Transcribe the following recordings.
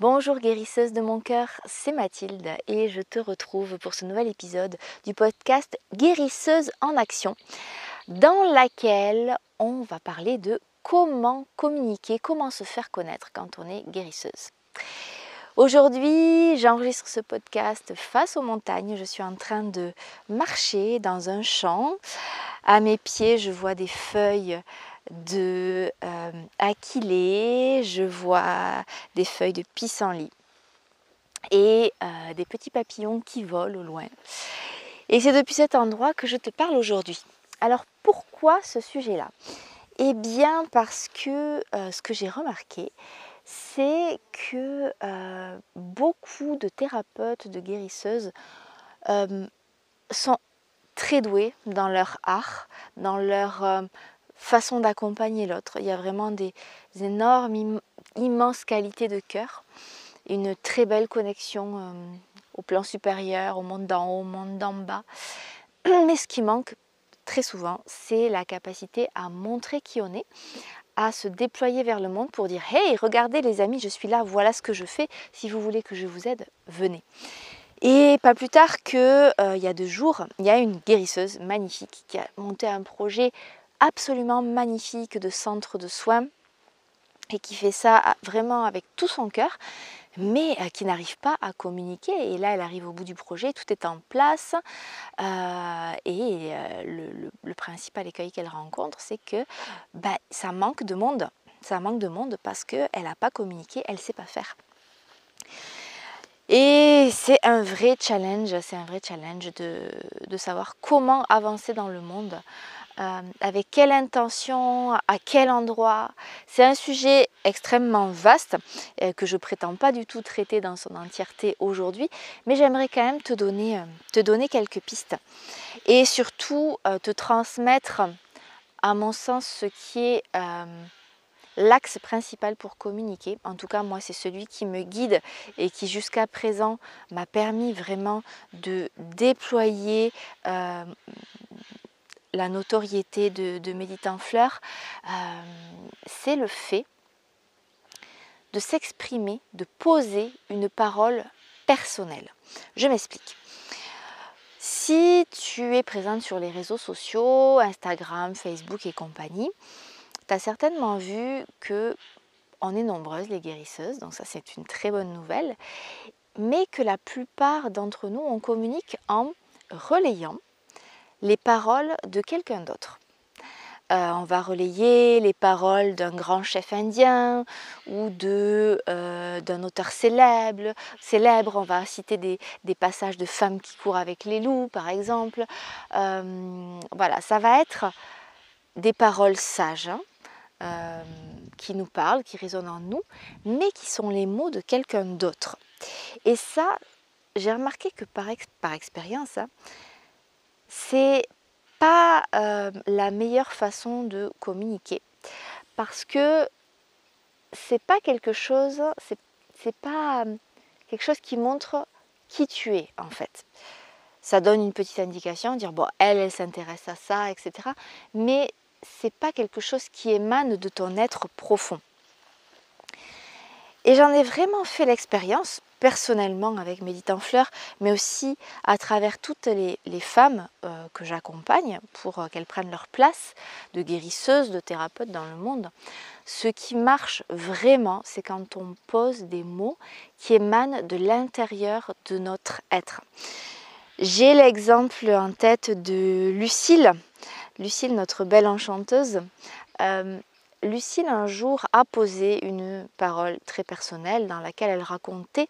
Bonjour guérisseuse de mon cœur, c'est Mathilde et je te retrouve pour ce nouvel épisode du podcast Guérisseuse en action dans laquelle on va parler de comment communiquer, comment se faire connaître quand on est guérisseuse. Aujourd'hui, j'enregistre ce podcast face aux montagnes. Je suis en train de marcher dans un champ. À mes pieds, je vois des feuilles de euh, je vois des feuilles de pissenlit et euh, des petits papillons qui volent au loin. Et c'est depuis cet endroit que je te parle aujourd'hui. Alors pourquoi ce sujet-là? Eh bien parce que euh, ce que j'ai remarqué, c'est que beaucoup de thérapeutes, de guérisseuses sont très doués dans leur art, dans leur façon d'accompagner l'autre. Il y a vraiment des, énormes, immenses qualités de cœur, une très belle connexion euh, au plan supérieur, au monde d'en haut, au monde d'en bas. Mais ce qui manque très souvent, c'est la capacité à montrer qui on est, à se déployer vers le monde pour dire Hey, regardez les amis, je suis là, voilà ce que je fais. Si vous voulez que je vous aide, venez. Et pas plus tard qu'il euh, y a deux jours, il y a une guérisseuse magnifique qui a monté un projet absolument magnifique de centre de soins et qui fait ça vraiment avec tout son cœur, mais euh, qui n'arrive pas à communiquer. Et là, elle arrive au bout du projet, tout est en place. Euh, et euh, le, principal écueil qu'elle rencontre, c'est que bah, ça manque de monde. Ça manque de monde parce qu'elle n'a pas communiqué, elle ne sait pas faire. Et c'est un vrai challenge, c'est un vrai challenge de, savoir comment avancer dans le monde euh, avec quelle intention, à quel endroit. C'est un sujet extrêmement vaste euh, que je prétends pas du tout traiter dans son entièreté aujourd'hui, mais j'aimerais quand même te donner, euh, te donner quelques pistes et surtout te transmettre, à mon sens, ce qui est l'axe principal pour communiquer. En tout cas, moi, c'est celui qui me guide et qui jusqu'à présent m'a permis vraiment de déployer la notoriété de, Méditant Fleur, euh, c'est le fait de s'exprimer, de poser une parole personnelle. Je m'explique. Si tu es présente sur les réseaux sociaux, Instagram, Facebook et compagnie, tu as certainement vu que on est nombreuses les guérisseuses, donc ça c'est une très bonne nouvelle, mais que la plupart d'entre nous on communique en relayant les paroles de quelqu'un d'autre. Euh, on va relayer les paroles d'un grand chef indien ou de, euh, d'un auteur célèbre, célèbre. On va citer des, passages de femmes qui courent avec les loups, par exemple. Euh, voilà, ça va être des paroles sages hein, qui nous parlent, qui résonnent en nous, mais qui sont les mots de quelqu'un d'autre. Et ça, j'ai remarqué que par, par expérience, hein, c'est pas euh, la meilleure façon de communiquer parce que c'est pas quelque chose, c'est pas euh, quelque chose qui montre qui tu es en fait. Ça donne une petite indication, dire bon, elle, elle s'intéresse à ça, etc. Mais c'est pas quelque chose qui émane de ton être profond. Et j'en ai vraiment fait l'expérience personnellement avec Méditant Fleur, mais aussi à travers toutes les, femmes euh, que j'accompagne pour euh, qu'elles prennent leur place de guérisseuses, de thérapeutes dans le monde. Ce qui marche vraiment, c'est quand on pose des mots qui émanent de l'intérieur de notre être. J'ai l'exemple en tête de Lucille, Lucille, notre belle enchanteuse. Euh, Lucille un jour a posé une parole très personnelle dans laquelle elle racontait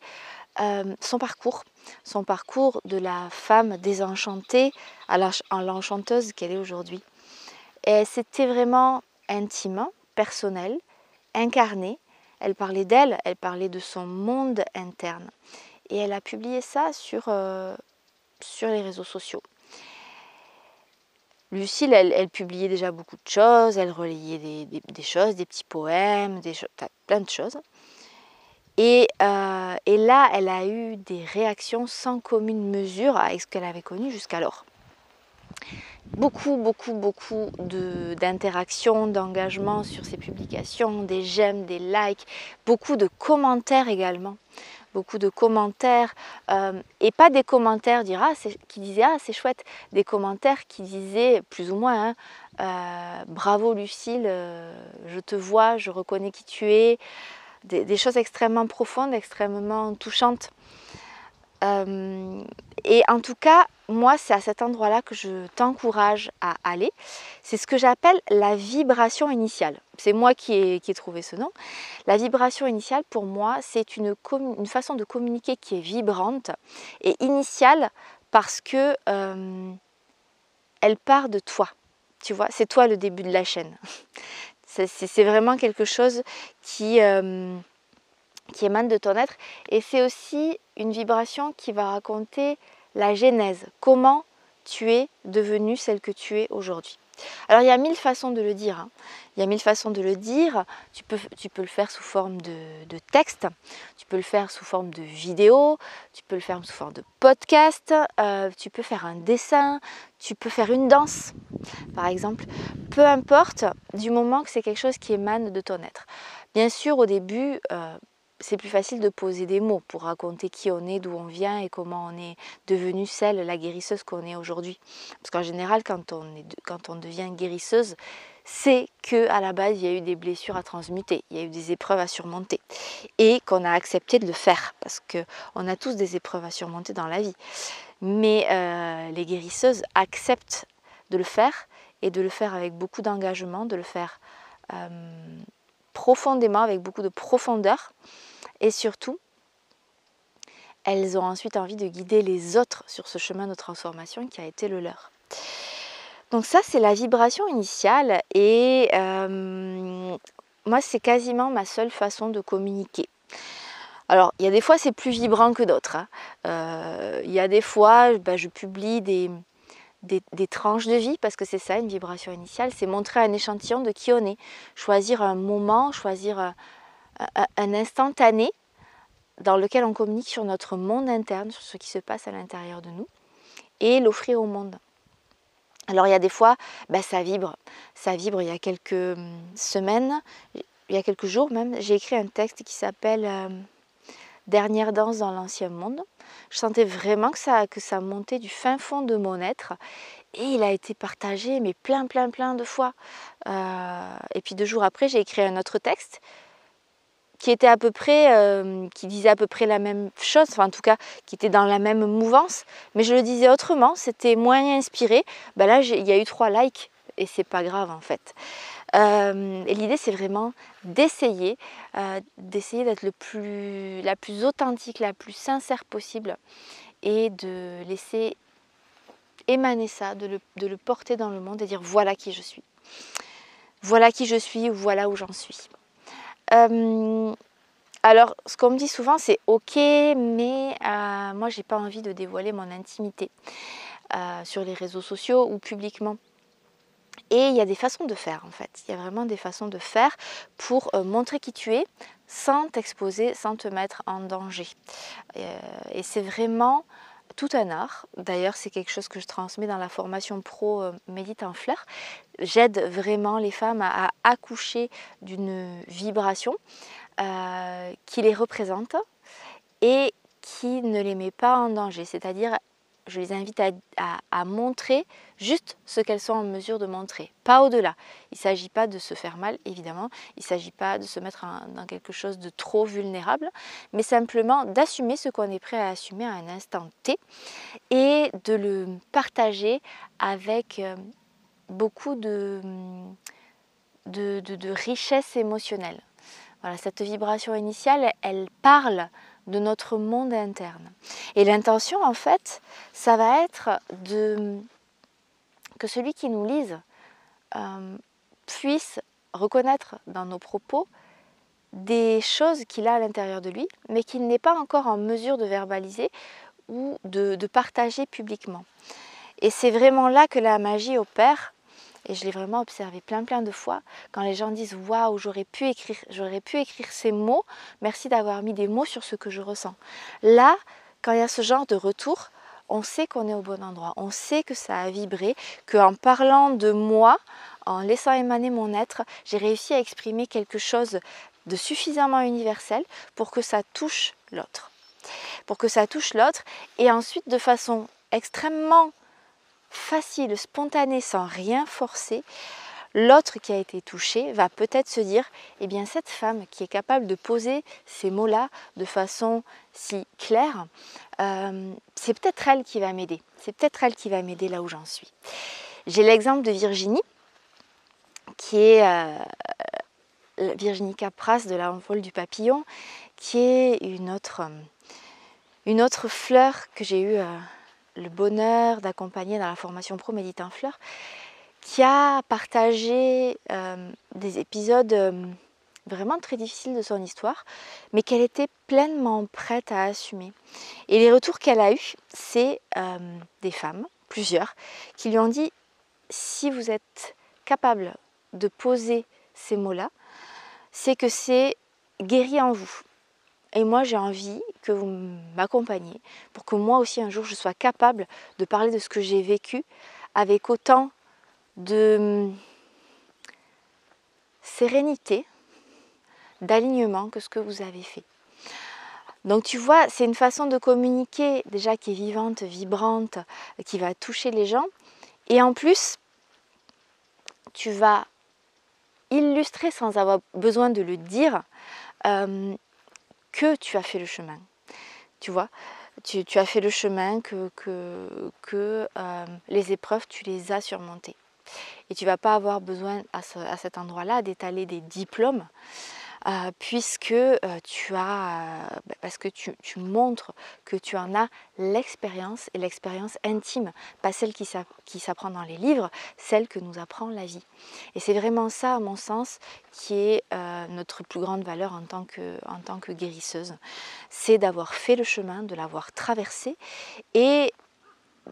euh, son parcours, son parcours de la femme désenchantée à l'enchanteuse qu'elle est aujourd'hui. Et c'était vraiment intime, personnel, incarné. Elle parlait d'elle, elle parlait de son monde interne. Et elle a publié ça sur, euh, sur les réseaux sociaux. Lucille, elle, publiait déjà beaucoup de choses, elle relayait des, choses, des petits poèmes, des plein de choses. Et, euh, et, là, elle a eu des réactions sans commune mesure avec ce qu'elle avait connu jusqu'alors. beaucoup, beaucoup, beaucoup d'interactions, d'engagement sur ces publications, des j'aime, des likes, beaucoup de commentaires également. Beaucoup de commentaires, euh, et pas des commentaires dire, qui disaient Ah, c'est chouette, des commentaires qui disaient plus ou moins hein, euh, Bravo Lucille, euh, je te vois, je reconnais qui tu es, des choses extrêmement profondes, extrêmement touchantes. Et en tout cas, moi, c'est à cet endroit-là que je t'encourage à aller. C'est ce que j'appelle la vibration initiale. C'est moi qui ai, trouvé ce nom. La vibration initiale, pour moi, c'est une, façon de communiquer qui est vibrante et initiale parce que euh, elle part de toi. Tu vois, c'est toi le début de la chaîne. C'est vraiment quelque chose euh, qui émane de ton être. Et c'est aussi une vibration qui va raconter la genèse, comment tu es devenue celle que tu es aujourd'hui. Alors il y a mille façons de le dire. Hein. Il y a mille façons de le dire. Tu peux, tu peux le faire sous forme de, texte, tu peux le faire sous forme de vidéo, tu peux le faire sous forme de podcast, euh, tu peux faire un dessin, tu peux faire une danse, par exemple. Peu importe, du moment que c'est quelque chose qui émane de ton être. Bien sûr, au début, euh, c'est plus facile de poser des mots pour raconter qui on est, d'où on vient et comment on est devenu celle, la guérisseuse qu'on est aujourd'hui. Parce qu'en général, quand on, est, quand on devient guérisseuse, c'est que à la base il y a eu des blessures à transmuter, il y a eu des épreuves à surmonter et qu'on a accepté de le faire parce qu'on a tous des épreuves à surmonter dans la vie. Mais euh, les guérisseuses acceptent de le faire et de le faire avec beaucoup d'engagement, de le faire euh, profondément, avec beaucoup de profondeur et surtout, elles ont ensuite envie de guider les autres sur ce chemin de transformation qui a été le leur. Donc ça, c'est la vibration initiale et euh, moi, c'est quasiment ma seule façon de communiquer. Alors, il y a des fois, c'est plus vibrant que d'autres. Hein. Euh, il y a des fois, bah, je publie des, des, tranches de vie, parce que c'est ça, une vibration initiale, c'est montrer un échantillon de qui on est. Choisir un moment, choisir un, instantané dans lequel on communique sur notre monde interne, sur ce qui se passe à l'intérieur de nous, et l'offrir au monde. Alors il y a des fois, bah, ça vibre. Ça vibre il y a quelques hum, semaines, il y a quelques jours même, j'ai écrit un texte qui s'appelle euh, Dernière danse dans l'ancien monde. Je sentais vraiment que ça, que ça montait du fin fond de mon être. Et il a été partagé, mais plein, plein, plein de fois. Euh, et puis deux jours après, j'ai écrit un autre texte euh, qui disait à peu près la même chose, enfin en tout cas qui était dans la même mouvance, mais je le disais autrement, c'était moins inspiré. Ben là, il y a eu trois likes et c'est pas grave en fait. Euh, et l'idée c'est vraiment d'essayer, euh, d'essayer d'être le plus, la plus authentique, la plus sincère possible et de laisser émaner ça, de le porter dans le monde et dire voilà qui je suis. Voilà qui je suis ou voilà où j'en suis. Euh, alors, ce qu'on me dit souvent, c'est ok, mais euh, moi, j'ai pas envie de dévoiler mon intimité euh, sur les réseaux sociaux ou publiquement. Et il y a des façons de faire en fait. Il y a vraiment des façons de faire pour montrer qui tu es sans t'exposer, sans te mettre en danger. et c'est vraiment tout un art. D'ailleurs, c'est quelque chose que je transmets dans la formation pro euh, Médite en fleurs. J'aide vraiment les femmes à, accoucher d'une vibration euh, qui les représente et qui ne les met pas en danger. C'est-à-dire, je les invite à, montrer juste ce qu'elles sont en mesure de montrer, pas au-delà. Il ne s'agit pas de se faire mal, évidemment, il ne s'agit pas de se mettre dans quelque chose de trop vulnérable, mais simplement d'assumer ce qu'on est prêt à assumer à un instant T et de le partager avec euh, beaucoup de, de, de richesse émotionnelle. Voilà, cette vibration initiale, elle parle de notre monde interne. Et l'intention, en fait, ça va être de que celui qui nous lise euh, puisse reconnaître dans nos propos des choses qu'il a à l'intérieur de lui, mais qu'il n'est pas encore en mesure de verbaliser ou de partager publiquement. Et c'est vraiment là que la magie opère et je l'ai vraiment observé plein plein de fois. Quand les gens disent waouh j'aurais pu écrire j'aurais pu écrire ces mots merci d'avoir mis des mots sur ce que je ressens. Là quand il y a ce genre de retour on sait qu'on est au bon endroit, on sait que ça a vibré, qu'en parlant de moi, en laissant émaner mon être, j'ai réussi à exprimer quelque chose de suffisamment universel pour que ça touche l'autre. Pour que ça touche l'autre et ensuite de façon extrêmement facile, spontanée, sans rien forcer, l'autre qui a été touché va peut-être se dire, eh bien cette femme qui est capable de poser ces mots-là de façon si claire, euh, c'est peut-être elle qui va m'aider. C'est peut-être elle qui va m'aider là où j'en suis. J'ai l'exemple de Virginie, qui est euh, Virginie Capras de la Envol du papillon, qui est une autre, fleur que j'ai eu euh, le bonheur d'accompagner dans la formation Pro Méditant Fleur, qui a partagé euh, des épisodes euh, vraiment très difficiles de son histoire, mais qu'elle était pleinement prête à assumer. Et les retours qu'elle a eus, c'est euh, des femmes, plusieurs, qui lui ont dit, si vous êtes capable de poser ces mots-là, c'est que c'est guéri en vous. Et moi, j'ai envie que vous m'accompagniez pour que moi aussi, un jour, je sois capable de parler de ce que j'ai vécu avec autant de hum, sérénité, d'alignement que ce que vous avez fait. Donc tu vois, c'est une façon de communiquer déjà qui est vivante, vibrante, qui va toucher les gens. Et en plus, tu vas illustrer sans avoir besoin de le dire hum, que tu as fait le chemin. Tu vois, tu, as fait le chemin, que, hum, les épreuves, tu les as surmontées. Et tu vas pas avoir besoin à, cet endroit-là d'étaler des diplômes. Euh, puisque euh, tu as, euh, bah, parce que tu, montres que tu en as l'expérience et l'expérience intime, pas celle qui, s'apprend dans les livres, celle que nous apprend la vie. Et c'est vraiment ça, à mon sens, qui est notre plus grande valeur en tant que, en tant que guérisseuse. C'est d'avoir fait le chemin, de l'avoir traversé et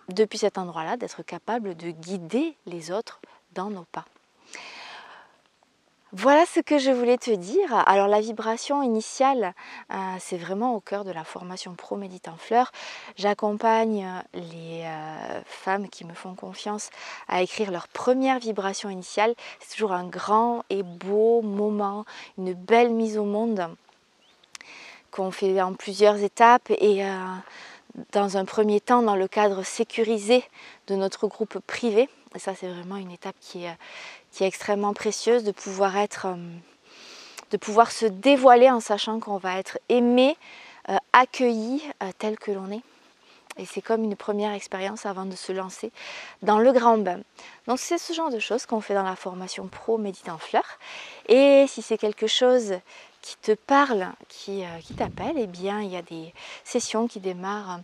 depuis cet endroit-là, d'être capable de guider les autres dans nos pas. Voilà ce que je voulais te dire. Alors la vibration initiale, euh, c'est vraiment au cœur de la formation Pro Méditant Fleur. J'accompagne les euh, femmes qui me font confiance à écrire leur première vibration initiale. C'est toujours un grand et beau moment, une belle mise au monde qu'on fait en plusieurs étapes et euh, dans un premier temps dans le cadre sécurisé de notre groupe privé. Et ça, c'est vraiment une étape qui est, extrêmement précieuse de pouvoir être, euh, de pouvoir se dévoiler en sachant qu'on va être aimé, euh, accueilli euh, tel que l'on est. Et c'est comme une première expérience avant de se lancer dans le grand bain. Donc c'est ce genre de choses qu'on fait dans la formation pro Méditant Fleur. Et si c'est quelque chose qui te parle, qui, euh, qui t'appelle, eh bien il y a des sessions qui démarrent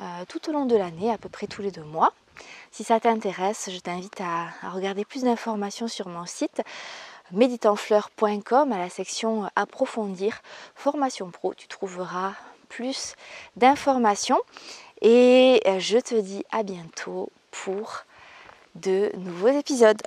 euh, tout au long de l'année, à peu près tous les deux mois. Si ça t'intéresse, je t'invite à, regarder plus d'informations sur mon site méditanfleur.com à la section approfondir formation pro. Tu trouveras plus d'informations et euh, je te dis à bientôt pour de nouveaux épisodes.